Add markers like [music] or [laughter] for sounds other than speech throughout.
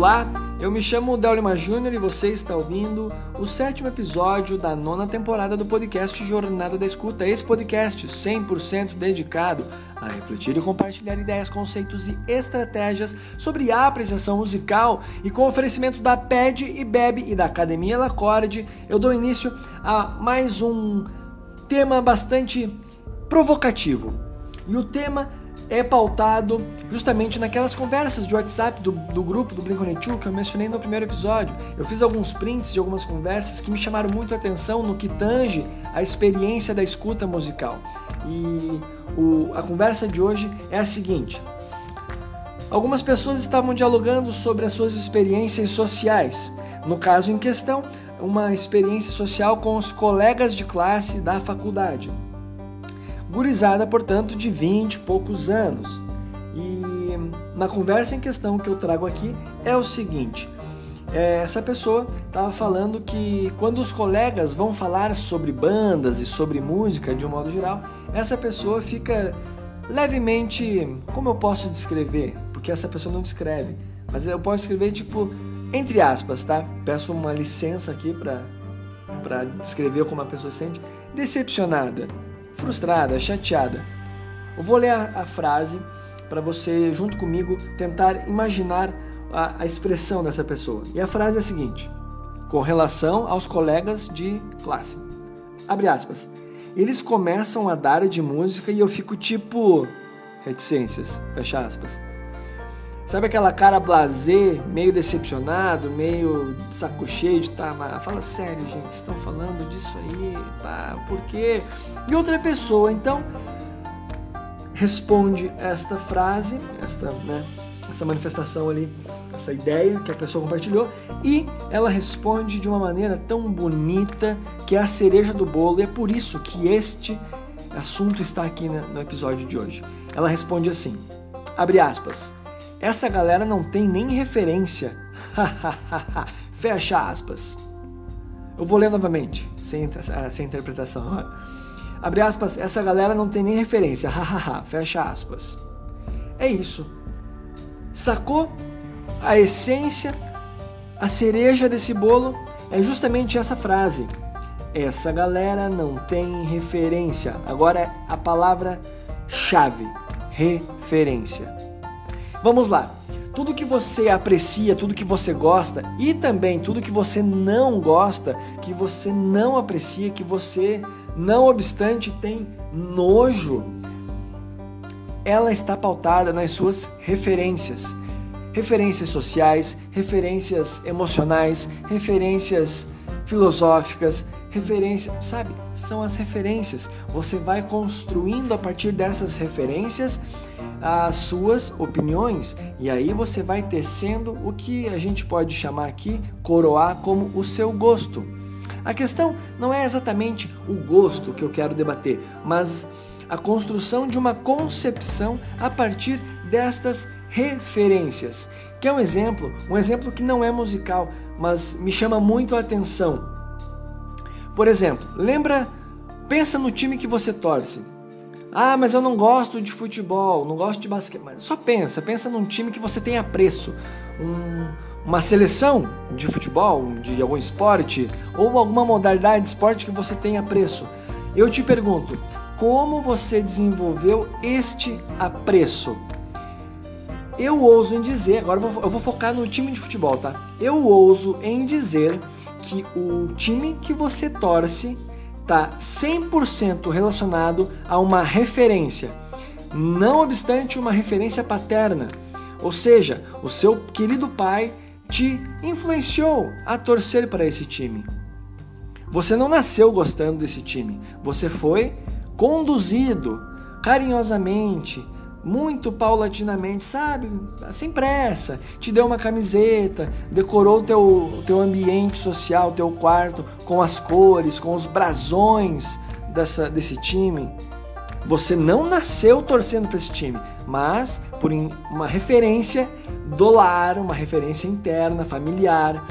Olá, eu me chamo Delima Júnior e você está ouvindo o sétimo episódio da nona temporada do podcast Jornada da Escuta. Esse podcast 100% dedicado a refletir e compartilhar ideias, conceitos e estratégias sobre a apreciação musical e com oferecimento da PED e Bebe e da Academia Lacorde, eu dou início a mais um tema bastante provocativo. E o tema é pautado justamente naquelas conversas de WhatsApp do, do grupo do Blink-182 que eu mencionei no primeiro episódio. Eu fiz alguns prints de algumas conversas que me chamaram muito a atenção no que tange a experiência da escuta musical. E o, a conversa de hoje é a seguinte. Algumas pessoas estavam dialogando sobre as suas experiências sociais. No caso em questão, uma experiência social com os colegas de classe da faculdade. Gurizada, portanto, de 20 e poucos anos. E na conversa em questão que eu trago aqui é o seguinte: é, essa pessoa estava falando que quando os colegas vão falar sobre bandas e sobre música de um modo geral, essa pessoa fica levemente. Como eu posso descrever? Porque essa pessoa não descreve, mas eu posso escrever tipo entre aspas, tá? Peço uma licença aqui para descrever como a pessoa se sente decepcionada frustrada, chateada. Eu vou ler a, a frase para você, junto comigo, tentar imaginar a, a expressão dessa pessoa. E a frase é a seguinte: com relação aos colegas de classe. Abre aspas. Eles começam a dar de música e eu fico tipo. reticências. Fecha aspas. Sabe aquela cara blazer, meio decepcionado, meio saco cheio de tá, mas fala sério, gente, estão falando disso aí, pá, por quê? E outra pessoa, então, responde esta frase, esta, né, essa manifestação ali, essa ideia que a pessoa compartilhou, e ela responde de uma maneira tão bonita que é a cereja do bolo, e é por isso que este assunto está aqui no episódio de hoje. Ela responde assim, abre aspas, essa galera não tem nem referência. [laughs] Fecha aspas. Eu vou ler novamente, sem, sem interpretação. Abre aspas, essa galera não tem nem referência. [laughs] Fecha aspas. É isso. Sacou a essência, a cereja desse bolo? É justamente essa frase. Essa galera não tem referência. Agora a palavra chave: referência. Vamos lá. Tudo que você aprecia, tudo que você gosta e também tudo que você não gosta, que você não aprecia, que você, não obstante, tem nojo, ela está pautada nas suas referências. Referências sociais, referências emocionais, referências filosóficas, referências, sabe? São as referências. Você vai construindo a partir dessas referências as suas opiniões e aí você vai tecendo o que a gente pode chamar aqui, coroar como o seu gosto. A questão não é exatamente o gosto que eu quero debater, mas a construção de uma concepção a partir destas referências. Que é um exemplo, um exemplo que não é musical, mas me chama muito a atenção. Por exemplo, lembra, pensa no time que você torce. Ah, mas eu não gosto de futebol, não gosto de basquete. Mas só pensa, pensa num time que você tem apreço, um, uma seleção de futebol, de algum esporte ou alguma modalidade de esporte que você tem apreço. Eu te pergunto, como você desenvolveu este apreço? Eu ouso em dizer, agora eu vou, eu vou focar no time de futebol, tá? Eu ouso em dizer que o time que você torce está 100% relacionado a uma referência, não obstante uma referência paterna. Ou seja, o seu querido pai te influenciou a torcer para esse time. Você não nasceu gostando desse time, você foi conduzido carinhosamente, muito paulatinamente, sabe? Sem pressa. Te deu uma camiseta, decorou teu teu ambiente social, teu quarto com as cores, com os brasões dessa, desse time. Você não nasceu torcendo para esse time, mas por uma referência do lar, uma referência interna, familiar,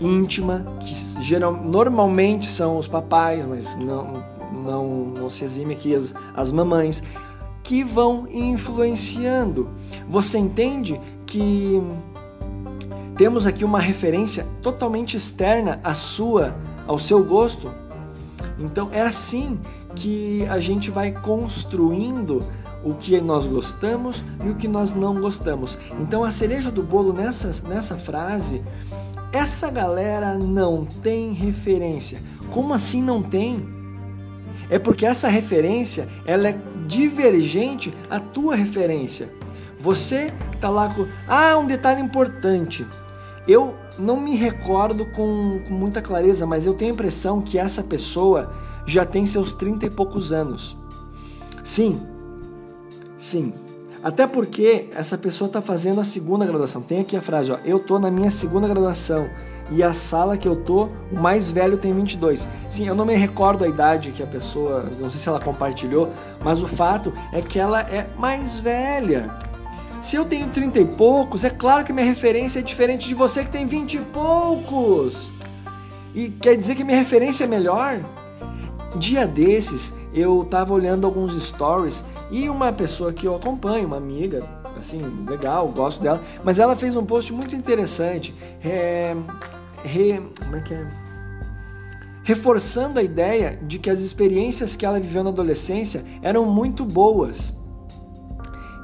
íntima, que geral, normalmente são os papais, mas não, não, não se exime aqui as, as mamães que vão influenciando. Você entende que temos aqui uma referência totalmente externa à sua, ao seu gosto. Então é assim que a gente vai construindo o que nós gostamos e o que nós não gostamos. Então a cereja do bolo nessa, nessa frase, essa galera não tem referência. Como assim não tem? É porque essa referência ela é divergente à tua referência. Você está lá com. Ah, um detalhe importante. Eu não me recordo com, com muita clareza, mas eu tenho a impressão que essa pessoa já tem seus 30 e poucos anos. Sim, sim. Até porque essa pessoa está fazendo a segunda graduação. Tem aqui a frase, ó, eu tô na minha segunda graduação e a sala que eu tô, o mais velho tem 22. Sim, eu não me recordo a idade que a pessoa, não sei se ela compartilhou, mas o fato é que ela é mais velha. Se eu tenho 30 e poucos, é claro que minha referência é diferente de você que tem 20 e poucos. E quer dizer que minha referência é melhor? Dia desses, eu tava olhando alguns stories e uma pessoa que eu acompanho, uma amiga, assim, legal, gosto dela, mas ela fez um post muito interessante, é, re, como é que é? reforçando a ideia de que as experiências que ela viveu na adolescência eram muito boas.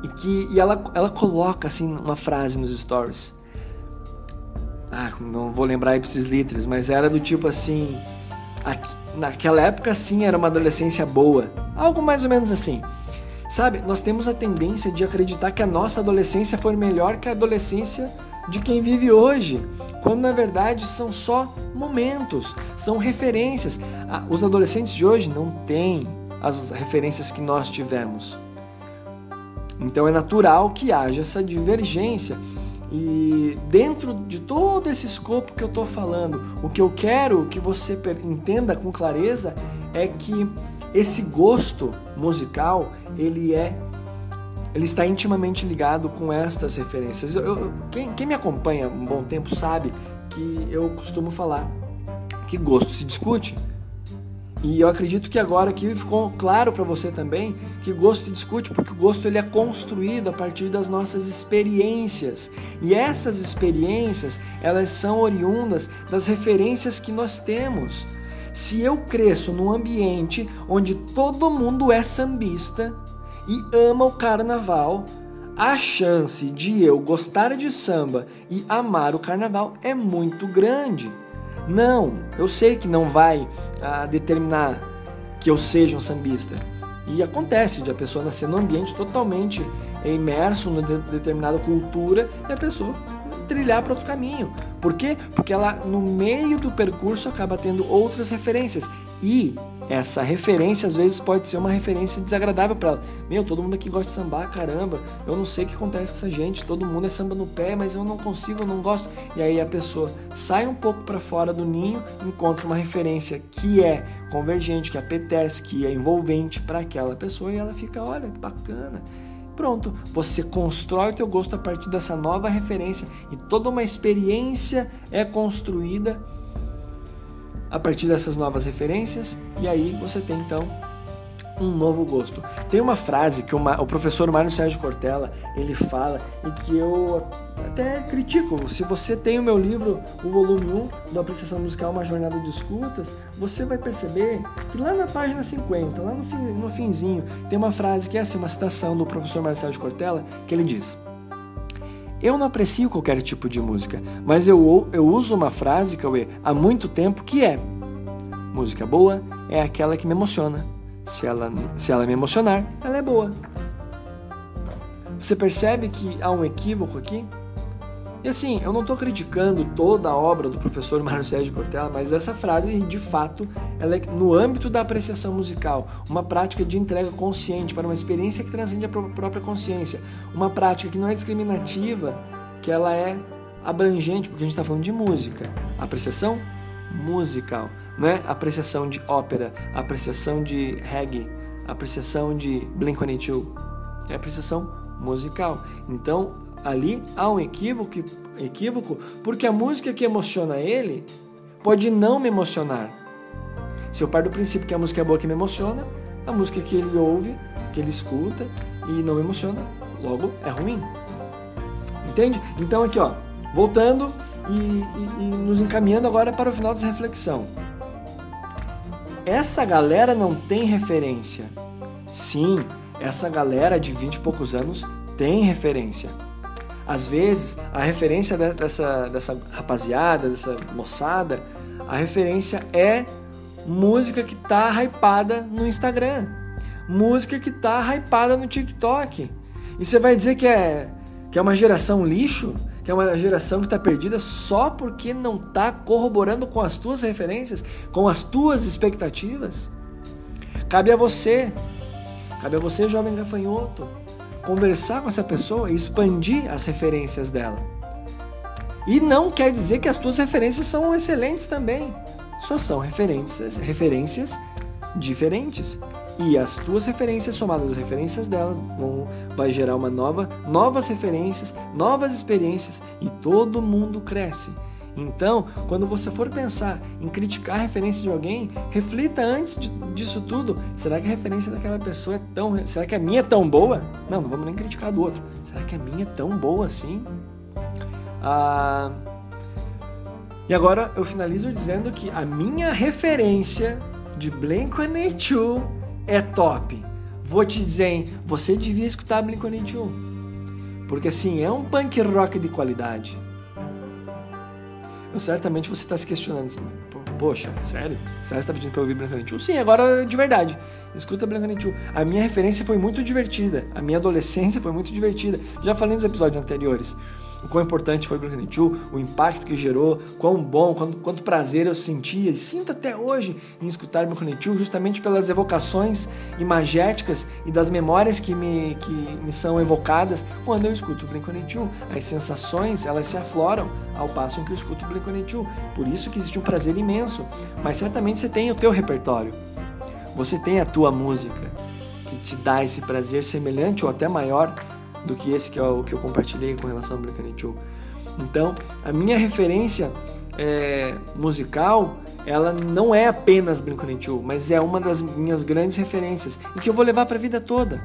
E que e ela, ela coloca assim uma frase nos stories. Ah, não vou lembrar ipsis litteris, mas era do tipo assim, aqui, naquela época sim era uma adolescência boa. Algo mais ou menos assim. Sabe, nós temos a tendência de acreditar que a nossa adolescência foi melhor que a adolescência de quem vive hoje, quando na verdade são só momentos, são referências. Ah, os adolescentes de hoje não têm as referências que nós tivemos. Então é natural que haja essa divergência. E dentro de todo esse escopo que eu estou falando, o que eu quero que você entenda com clareza é que esse gosto musical ele é ele está intimamente ligado com estas referências. Eu, eu, quem, quem me acompanha um bom tempo sabe que eu costumo falar que gosto se discute. E eu acredito que agora aqui ficou claro para você também que gosto se discute porque o gosto ele é construído a partir das nossas experiências. E essas experiências, elas são oriundas das referências que nós temos. Se eu cresço num ambiente onde todo mundo é sambista e ama o carnaval, a chance de eu gostar de samba e amar o carnaval é muito grande. Não, eu sei que não vai ah, determinar que eu seja um sambista. E acontece de a pessoa nascer num ambiente totalmente imerso numa determinada cultura e a pessoa trilhar para outro caminho. Por quê? Porque ela, no meio do percurso, acaba tendo outras referências. E essa referência, às vezes, pode ser uma referência desagradável para ela. Meu, todo mundo aqui gosta de sambar, caramba. Eu não sei o que acontece com essa gente. Todo mundo é samba no pé, mas eu não consigo, eu não gosto. E aí a pessoa sai um pouco para fora do ninho, encontra uma referência que é convergente, que apetece, que é envolvente para aquela pessoa e ela fica, olha, que bacana. Pronto, você constrói o teu gosto a partir dessa nova referência e toda uma experiência é construída a partir dessas novas referências e aí você tem então um novo gosto. Tem uma frase que o professor Mário Sérgio Cortella ele fala e que eu até critico. Se você tem o meu livro, o volume 1 do Apreciação Musical, Uma Jornada de Escutas, você vai perceber que lá na página 50, lá no, fim, no finzinho, tem uma frase que é assim, uma citação do professor Mário Sérgio Cortella, que ele diz... Eu não aprecio qualquer tipo de música, mas eu, eu uso uma frase, Cauê, há muito tempo que é Música boa é aquela que me emociona. Se ela, se ela me emocionar, ela é boa. Você percebe que há um equívoco aqui? Assim, eu não estou criticando toda a obra do professor Mário Sérgio Cortella, mas essa frase, de fato, ela é no âmbito da apreciação musical, uma prática de entrega consciente para uma experiência que transcende a própria consciência, uma prática que não é discriminativa, que ela é abrangente, porque a gente está falando de música. Apreciação musical né? Apreciação de ópera, apreciação de reggae, apreciação de Blink-182. É apreciação musical. Então, ali há um equívoco, equívoco, porque a música que emociona ele pode não me emocionar. Se eu paro do princípio que a música é boa que me emociona, a música que ele ouve, que ele escuta e não me emociona, logo é ruim. Entende? Então aqui, ó, voltando e, e, e nos encaminhando agora para o final dessa reflexão. Essa galera não tem referência. Sim, essa galera de 20 e poucos anos tem referência. Às vezes, a referência dessa, dessa rapaziada, dessa moçada, a referência é música que tá hypada no Instagram, música que tá hypada no TikTok. E você vai dizer que é, que é uma geração lixo? Que é uma geração que está perdida só porque não está corroborando com as tuas referências, com as tuas expectativas? Cabe a você, cabe a você, jovem gafanhoto, conversar com essa pessoa e expandir as referências dela. E não quer dizer que as tuas referências são excelentes também. Só são referências, referências diferentes. E as tuas referências somadas às referências dela vão vai gerar uma nova, novas referências, novas experiências e todo mundo cresce. Então, quando você for pensar em criticar a referência de alguém, reflita antes de, disso tudo. Será que a referência daquela pessoa é tão. Será que a minha é tão boa? Não, não vamos nem criticar do outro. Será que a minha é tão boa assim? Ah, e agora eu finalizo dizendo que a minha referência de Blink-182 é top. Vou te dizer, hein, você devia escutar Blink-182. Porque assim, é um punk rock de qualidade. Eu certamente você está se questionando, assim, poxa, sério? Sério está pedindo para ouvir Blink-182? Sim, agora de verdade. Escuta Blink-182. A minha referência foi muito divertida. A minha adolescência foi muito divertida. Já falei nos episódios anteriores o quão importante foi Blink-182, o impacto que gerou, quão bom, quanto, quanto prazer eu sentia e sinto até hoje em escutar Blink-182, justamente pelas evocações imagéticas e das memórias que me, que me são evocadas quando eu escuto Blink-182. As sensações, elas se afloram ao passo em que eu escuto Blink-182. Por isso que existe um prazer imenso, mas certamente você tem o teu repertório. Você tem a tua música que te dá esse prazer semelhante ou até maior do que esse que é o que eu compartilhei com relação ao Blink-182. Então, a minha referência é, musical, ela não é apenas Blink-182, mas é uma das minhas grandes referências e que eu vou levar para a vida toda.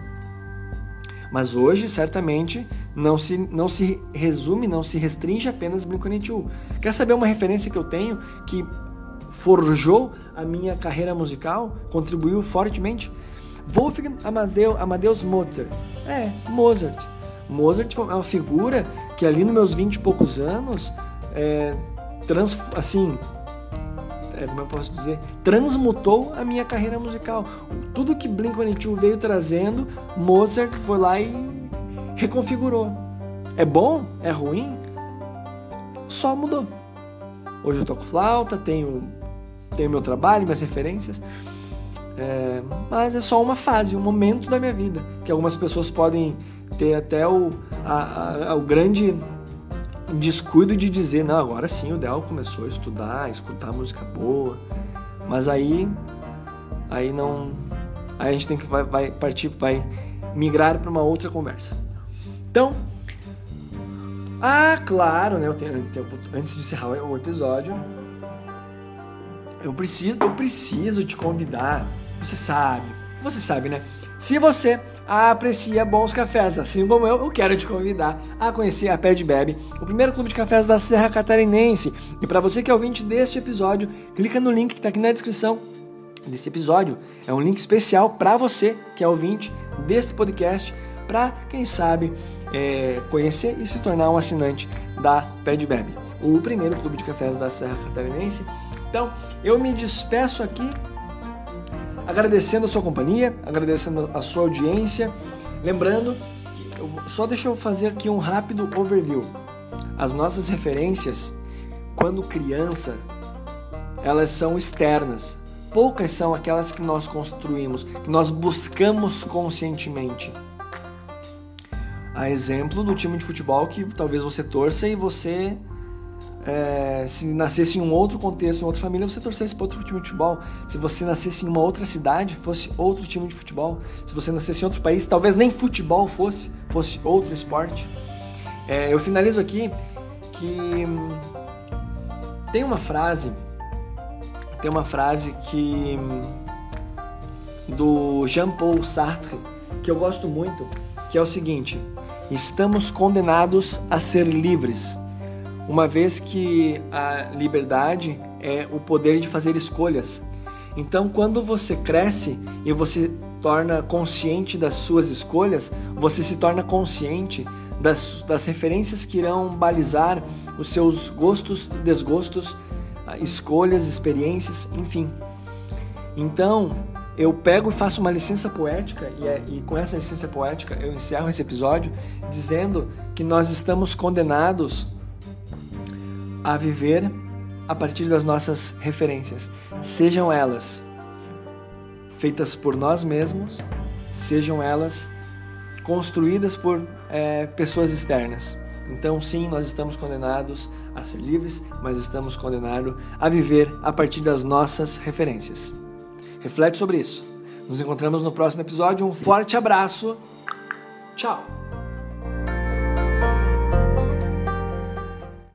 Mas hoje, certamente, não se, não se resume, não se restringe apenas Blink-182. Quer saber uma referência que eu tenho que forjou a minha carreira musical, contribuiu fortemente? Wolfgang Amadeus, Amadeus Mozart. É, Mozart. Mozart é uma figura que ali nos meus 20 e poucos anos, é, trans, assim, é, como eu posso dizer, transmutou a minha carreira musical. Tudo que Blink-182 veio trazendo, Mozart foi lá e reconfigurou. É bom? É ruim? Só mudou. Hoje eu toco flauta, tenho, tenho meu trabalho, minhas referências, é, mas é só uma fase, um momento da minha vida, que algumas pessoas podem ter até o, a, a, o grande descuido de dizer, não, agora sim o Del começou a estudar, a escutar música boa, mas aí aí não aí a gente tem que vai, vai partir vai migrar para uma outra conversa. Então, ah, claro, né? Eu tenho, eu tenho, antes de encerrar o episódio, eu preciso, eu preciso te convidar você sabe, você sabe, né? Se você aprecia bons cafés, assim como eu, eu quero te convidar a conhecer a Pé Bebe, o primeiro clube de cafés da Serra Catarinense. E para você que é ouvinte deste episódio, clica no link que está aqui na descrição deste episódio. É um link especial para você que é ouvinte deste podcast, para quem sabe é, conhecer e se tornar um assinante da Pé Bebe, o primeiro clube de cafés da Serra Catarinense. Então, eu me despeço aqui agradecendo a sua companhia, agradecendo a sua audiência. Lembrando que só deixa eu fazer aqui um rápido overview. As nossas referências, quando criança, elas são externas. Poucas são aquelas que nós construímos, que nós buscamos conscientemente. A exemplo do time de futebol que talvez você torça e você é, se nascesse em um outro contexto, em outra família, você torcesse para outro time de futebol. Se você nascesse em uma outra cidade, fosse outro time de futebol. Se você nascesse em outro país, talvez nem futebol fosse, fosse outro esporte. É, eu finalizo aqui que hum, tem uma frase, tem uma frase que hum, do Jean-Paul Sartre que eu gosto muito, que é o seguinte: estamos condenados a ser livres uma vez que a liberdade é o poder de fazer escolhas. Então, quando você cresce e você torna consciente das suas escolhas, você se torna consciente das, das referências que irão balizar os seus gostos, desgostos, escolhas, experiências, enfim. Então, eu pego e faço uma licença poética, e, é, e, com essa licença poética eu encerro esse episódio dizendo que nós estamos condenados a viver a partir das nossas referências, sejam elas feitas por nós mesmos, sejam elas construídas por é, pessoas externas. Então, sim, nós estamos condenados a ser livres, mas estamos condenados a viver a partir das nossas referências. Reflete sobre isso. Nos encontramos no próximo episódio. Um forte abraço. Tchau.